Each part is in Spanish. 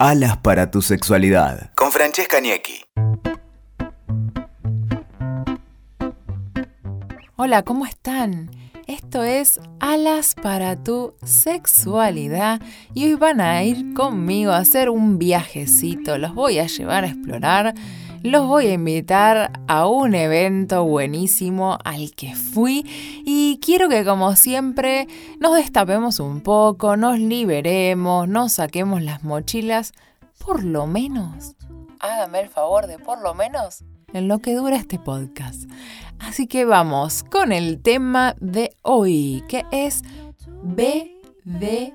Alas para tu sexualidad. Con Francesca Niecki. Hola, ¿cómo están? Esto es Alas para tu sexualidad y hoy van a ir conmigo a hacer un viajecito. Los voy a llevar a explorar los voy a invitar a un evento buenísimo al que fui y quiero que como siempre nos destapemos un poco, nos liberemos, nos saquemos las mochilas, por lo menos. Hágame el favor de por lo menos en lo que dura este podcast. Así que vamos con el tema de hoy, que es BDSM.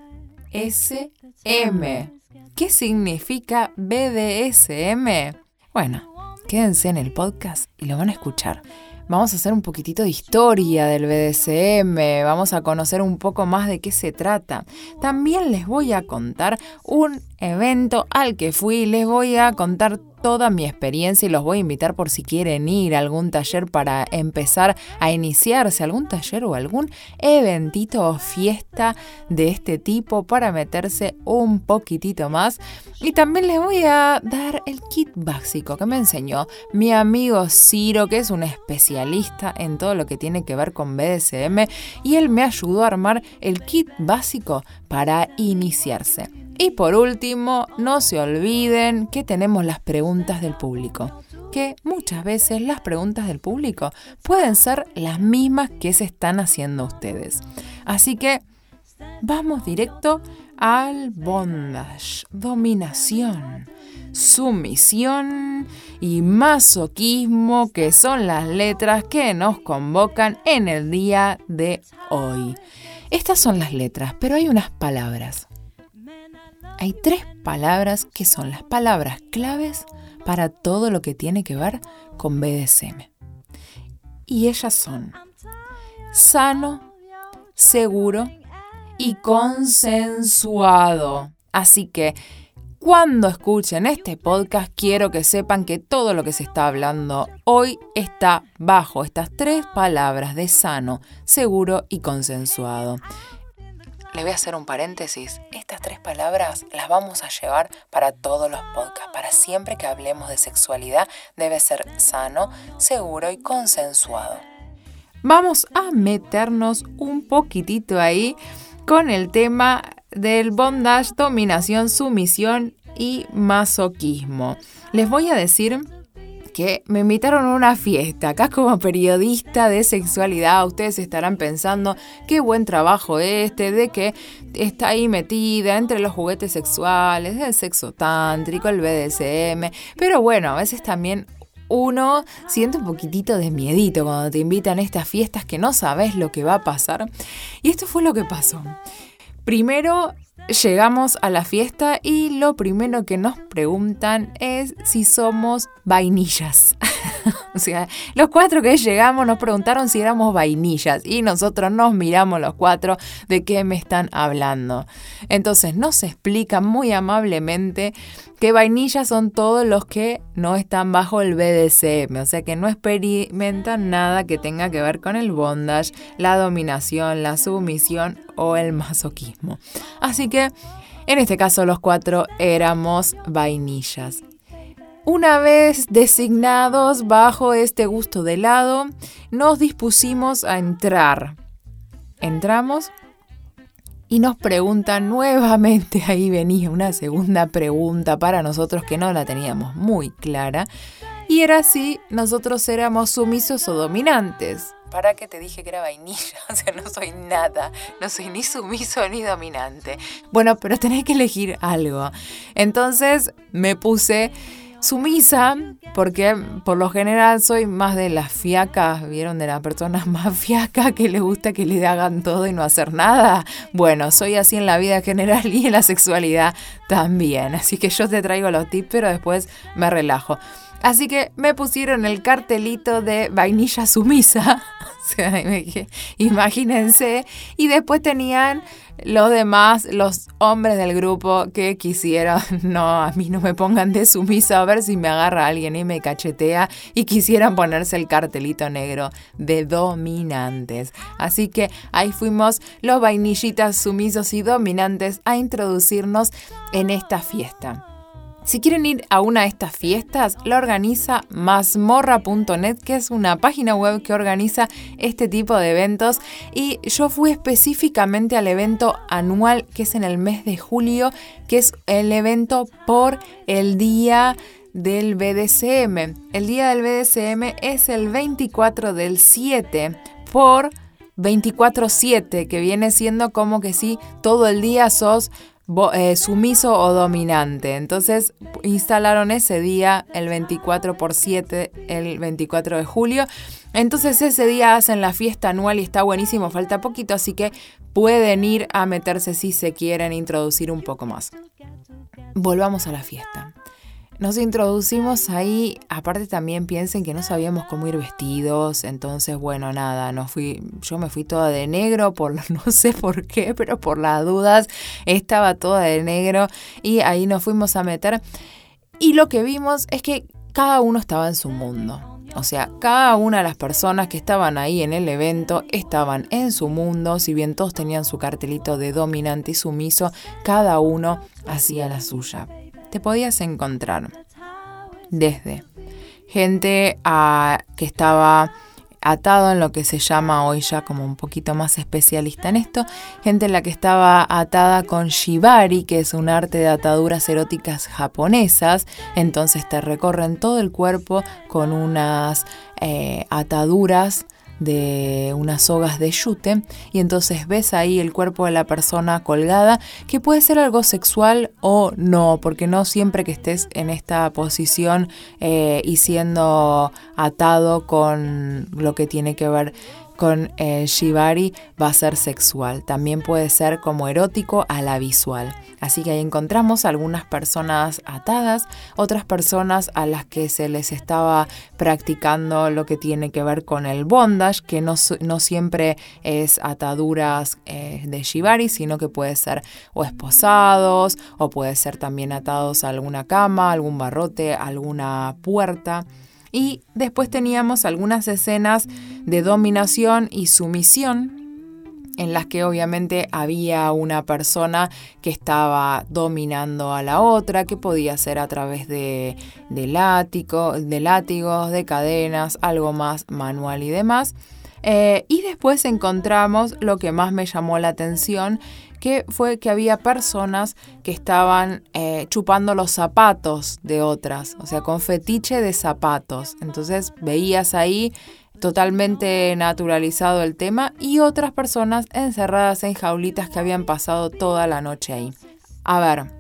¿Qué significa BDSM? Bueno, Quédense en el podcast y lo van a escuchar. Vamos a hacer un poquitito de historia del BDSM, vamos a conocer un poco más de qué se trata. También les voy a contar un evento al que fui, les voy a contar toda mi experiencia y los voy a invitar por si quieren ir a algún taller para empezar a iniciarse, algún taller o algún eventito o fiesta de este tipo para meterse un poquitito más. Y también les voy a dar el kit básico que me enseñó mi amigo Ciro, que es un especialista en todo lo que tiene que ver con BDSM, y él me ayudó a armar el kit básico para iniciarse. Y por último, no se olviden que tenemos las preguntas del público, que muchas veces las preguntas del público pueden ser las mismas que se están haciendo ustedes. Así que vamos directo al bondage, dominación, sumisión y masoquismo, que son las letras que nos convocan en el día de hoy. Estas son las letras, pero hay unas palabras hay tres palabras que son las palabras claves para todo lo que tiene que ver con BDSM. Y ellas son sano, seguro y consensuado. Así que cuando escuchen este podcast quiero que sepan que todo lo que se está hablando hoy está bajo estas tres palabras de sano, seguro y consensuado. Le voy a hacer un paréntesis. Estas tres palabras las vamos a llevar para todos los podcasts. Para siempre que hablemos de sexualidad debe ser sano, seguro y consensuado. Vamos a meternos un poquitito ahí con el tema del bondage, dominación, sumisión y masoquismo. Les voy a decir que me invitaron a una fiesta. Acá como periodista de sexualidad, ustedes estarán pensando qué buen trabajo este, de que está ahí metida entre los juguetes sexuales, el sexo tántrico, el BDSM. Pero bueno, a veces también uno siente un poquitito de miedito cuando te invitan a estas fiestas que no sabes lo que va a pasar. Y esto fue lo que pasó. Primero llegamos a la fiesta y lo primero que nos preguntan es si somos vainillas. Sea, los cuatro que llegamos nos preguntaron si éramos vainillas y nosotros nos miramos los cuatro de qué me están hablando. Entonces nos explican muy amablemente que vainillas son todos los que no están bajo el BDSM, o sea que no experimentan nada que tenga que ver con el bondage, la dominación, la sumisión o el masoquismo. Así que en este caso los cuatro éramos vainillas. Una vez designados bajo este gusto de helado, nos dispusimos a entrar. Entramos y nos preguntan nuevamente, ahí venía una segunda pregunta para nosotros que no la teníamos muy clara, y era si nosotros éramos sumisos o dominantes. ¿Para qué te dije que era vainilla? O sea, no soy nada, no soy ni sumiso ni dominante. Bueno, pero tenés que elegir algo. Entonces me puse sumisa, porque por lo general soy más de las fiacas, ¿vieron? De la persona más fiaca que le gusta que le hagan todo y no hacer nada. Bueno, soy así en la vida general y en la sexualidad también. Así que yo te traigo los tips, pero después me relajo. Así que me pusieron el cartelito de vainilla sumisa. imagínense. Y después tenían los demás, los hombres del grupo que quisieron, no, a mí no me pongan de sumiso a ver si me agarra alguien y me cachetea y quisieran ponerse el cartelito negro de dominantes. Así que ahí fuimos los vainillitas sumisos y dominantes a introducirnos en esta fiesta. Si quieren ir a una de estas fiestas, la organiza mazmorra.net, que es una página web que organiza este tipo de eventos. Y yo fui específicamente al evento anual, que es en el mes de julio, que es el evento por el día del BDSM. El día del BDSM es el 24 del 7 por 24/7, que viene siendo como que si todo el día sos eh, sumiso o dominante. Entonces instalaron ese día el 24 por 7, el 24 de julio. Entonces ese día hacen la fiesta anual y está buenísimo, falta poquito, así que pueden ir a meterse si se quieren introducir un poco más. Volvamos a la fiesta. Nos introducimos ahí, aparte también piensen que no sabíamos cómo ir vestidos, entonces bueno, nada, no fui, yo me fui toda de negro, por no sé por qué, pero por las dudas estaba toda de negro y ahí nos fuimos a meter y lo que vimos es que cada uno estaba en su mundo. O sea, cada una de las personas que estaban ahí en el evento estaban en su mundo, si bien todos tenían su cartelito de dominante y sumiso, cada uno hacía la suya te podías encontrar desde gente ah, que estaba atado en lo que se llama hoy ya como un poquito más especialista en esto, gente en la que estaba atada con shibari, que es un arte de ataduras eróticas japonesas, entonces te recorren todo el cuerpo con unas eh, ataduras de unas sogas de yute y entonces ves ahí el cuerpo de la persona colgada que puede ser algo sexual o no porque no siempre que estés en esta posición eh, y siendo atado con lo que tiene que ver con el shibari va a ser sexual, también puede ser como erótico a la visual. Así que ahí encontramos algunas personas atadas, otras personas a las que se les estaba practicando lo que tiene que ver con el bondage, que no, no siempre es ataduras eh, de shibari, sino que puede ser o esposados, o puede ser también atados a alguna cama, algún barrote, alguna puerta. Y después teníamos algunas escenas de dominación y sumisión en las que obviamente había una persona que estaba dominando a la otra, que podía ser a través de, de, látigos, de cadenas, algo más manual y demás. Eh, y después encontramos lo que más me llamó la atención, que fue que había personas que estaban eh, chupando los zapatos de otras, o sea, con fetiche de zapatos. Entonces veías ahí totalmente naturalizado el tema y otras personas encerradas en jaulitas que habían pasado toda la noche ahí. A ver,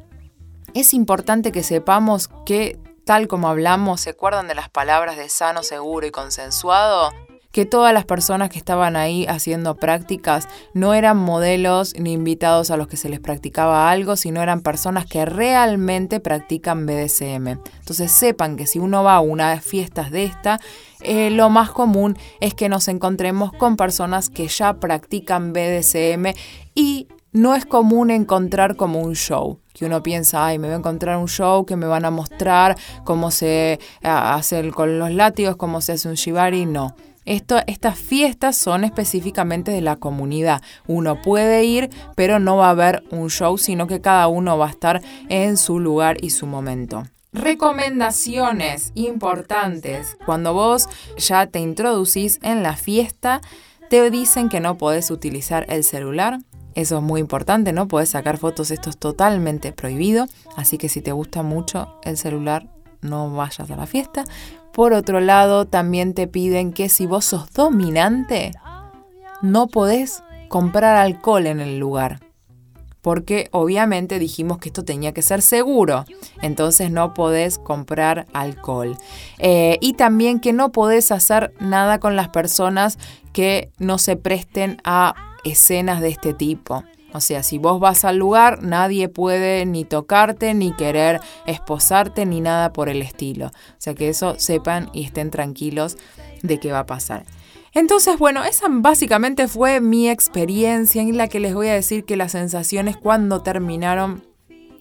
es importante que sepamos que, tal como hablamos, ¿se acuerdan de las palabras de sano, seguro y consensuado? Que todas las personas que estaban ahí haciendo prácticas no eran modelos ni invitados a los que se les practicaba algo, sino eran personas que realmente practican BDSM. Entonces sepan que si uno va a unas fiestas de esta, eh, lo más común es que nos encontremos con personas que ya practican BDSM y no es común encontrar como un show, que uno piensa, ay, me voy a encontrar un show que me van a mostrar cómo se eh, hace con los látigos, cómo se hace un shibari, no estas fiestas son específicamente de la comunidad. Uno puede ir, pero no va a haber un show, sino que cada uno va a estar en su lugar y su momento. Recomendaciones importantes. Cuando vos ya te introducís en la fiesta, te dicen que no podés utilizar el celular. Eso es muy importante, no podés sacar fotos, esto es totalmente prohibido. Así que si te gusta mucho el celular, no vayas a la fiesta. Por otro lado, también te piden que si vos sos dominante, no podés comprar alcohol en el lugar. Porque obviamente dijimos que esto tenía que ser seguro, entonces no podés comprar alcohol. Eh, y también que no podés hacer nada con las personas que no se presten a escenas de este tipo. O sea, si vos vas al lugar, nadie puede ni tocarte, ni querer esposarte, ni nada por el estilo. O sea, que eso sepan y estén tranquilos de qué va a pasar. Entonces, bueno, esa básicamente fue mi experiencia en la que les voy a decir que las sensaciones cuando terminaron,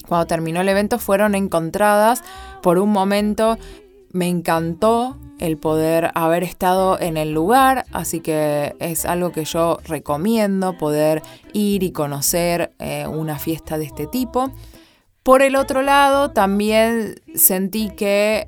cuando terminó el evento, fueron encontradas. Por un momento me encantó el poder haber estado en el lugar, así que es algo que yo recomiendo, poder ir y conocer eh, una fiesta de este tipo. Por el otro lado, también sentí que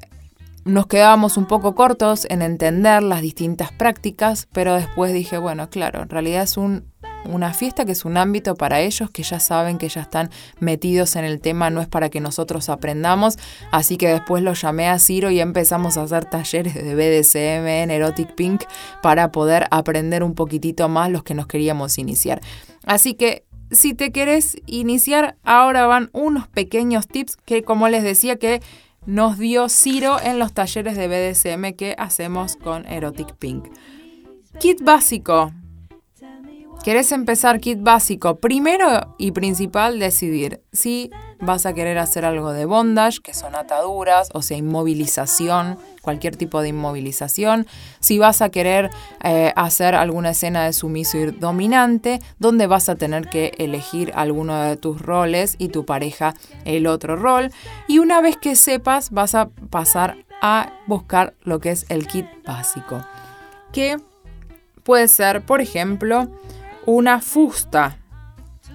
nos quedábamos un poco cortos en entender las distintas prácticas, pero después dije, bueno, claro, en realidad es un, una fiesta que es un ámbito para ellos, que ya saben que ya están metidos en el tema, no es para que nosotros aprendamos, así que después lo llamé a Ciro y empezamos a hacer talleres de BDSM en Erotic Pink para poder aprender un poquitito más los que nos queríamos iniciar. Así que si te querés iniciar, ahora van unos pequeños tips que como les decía que nos dio Ciro en los talleres de BDSM que hacemos con Erotic Pink. Kit básico. ¿Querés empezar kit básico? Primero y principal decidir si vas a querer hacer algo de bondage, que son ataduras, o sea, inmovilización, cualquier tipo de inmovilización. Si vas a querer eh, hacer alguna escena de sumiso y dominante, donde vas a tener que elegir alguno de tus roles y tu pareja el otro rol. Y una vez que sepas, vas a pasar a buscar lo que es el kit básico. Que puede ser, por ejemplo, una fusta.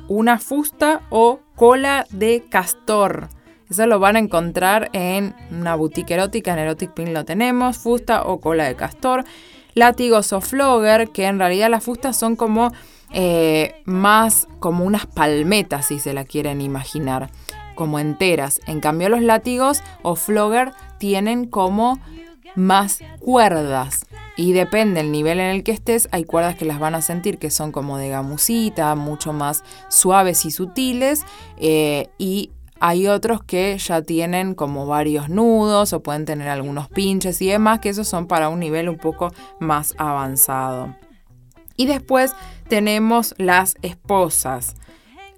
Una fusta o cola de castor. Eso lo van a encontrar en una boutique erótica, en Erotic Pin lo tenemos, fusta o cola de castor. Látigos o flogger, que en realidad las fustas son como eh, más como unas palmetas, si se la quieren imaginar, como enteras. En cambio los látigos o flogger tienen como más cuerdas. Y depende del nivel en el que estés, hay cuerdas que las van a sentir que son como de gamusita, mucho más suaves y sutiles. Eh, y hay otros que ya tienen como varios nudos o pueden tener algunos pinches y demás, que esos son para un nivel un poco más avanzado. Y después tenemos las esposas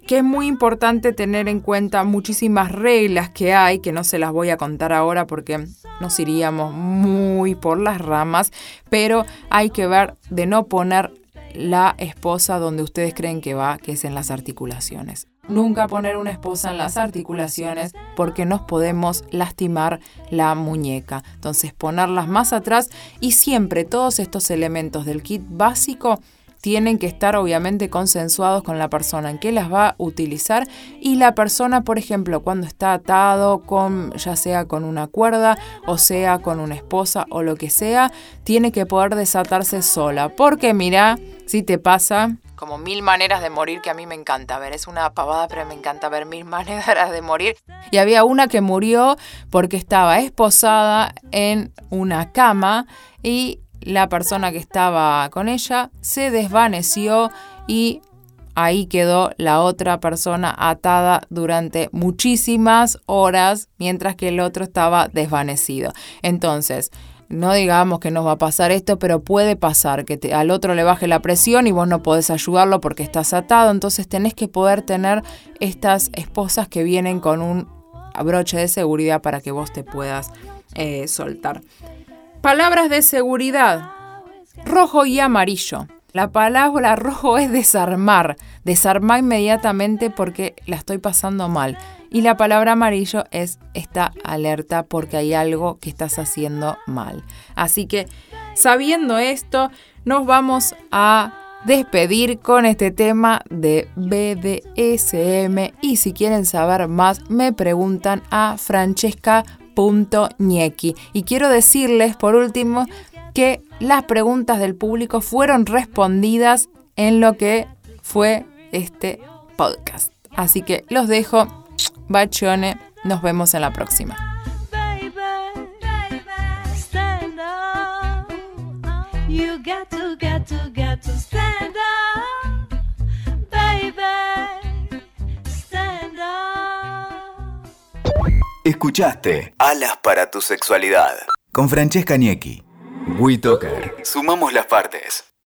que es muy importante tener en cuenta muchísimas reglas que hay, que no se las voy a contar ahora porque nos iríamos muy por las ramas, pero hay que ver de no poner la esposa donde ustedes creen que va, que es en las articulaciones. Nunca poner una esposa en las articulaciones porque nos podemos lastimar la muñeca. Entonces ponerlas más atrás y siempre todos estos elementos del kit básico tienen que estar obviamente consensuados con la persona en que las va a utilizar y la persona, por ejemplo, cuando está atado con ya sea con una cuerda o sea con una esposa o lo que sea, tiene que poder desatarse sola, porque mira, si te pasa como mil maneras de morir que a mí me encanta ver. Es una pavada, pero me encanta ver mil maneras de morir. Y había una que murió porque estaba esposada en una cama y la persona que estaba con ella se desvaneció y ahí quedó la otra persona atada durante muchísimas horas mientras que el otro estaba desvanecido. Entonces, no digamos que nos va a pasar esto, pero puede pasar que al otro le baje la presión y vos no podés ayudarlo porque estás atado. Entonces tenés que poder tener estas esposas que vienen con un broche de seguridad para que vos te puedas eh, soltar. Palabras de seguridad. Rojo y amarillo. La palabra rojo es desarmar. Desarmar inmediatamente porque la estoy pasando mal. Y la palabra amarillo es esta alerta porque hay algo que estás haciendo mal. Así que sabiendo esto, nos vamos a despedir con este tema de BDSM. Y si quieren saber más, me preguntan a Francesca y quiero decirles por último que las preguntas del público fueron respondidas en lo que fue este podcast. Así que los dejo. Bachone, nos vemos en la próxima. Escuchaste Alas para tu sexualidad con Francesca Niecki. WeToker. Sumamos las partes.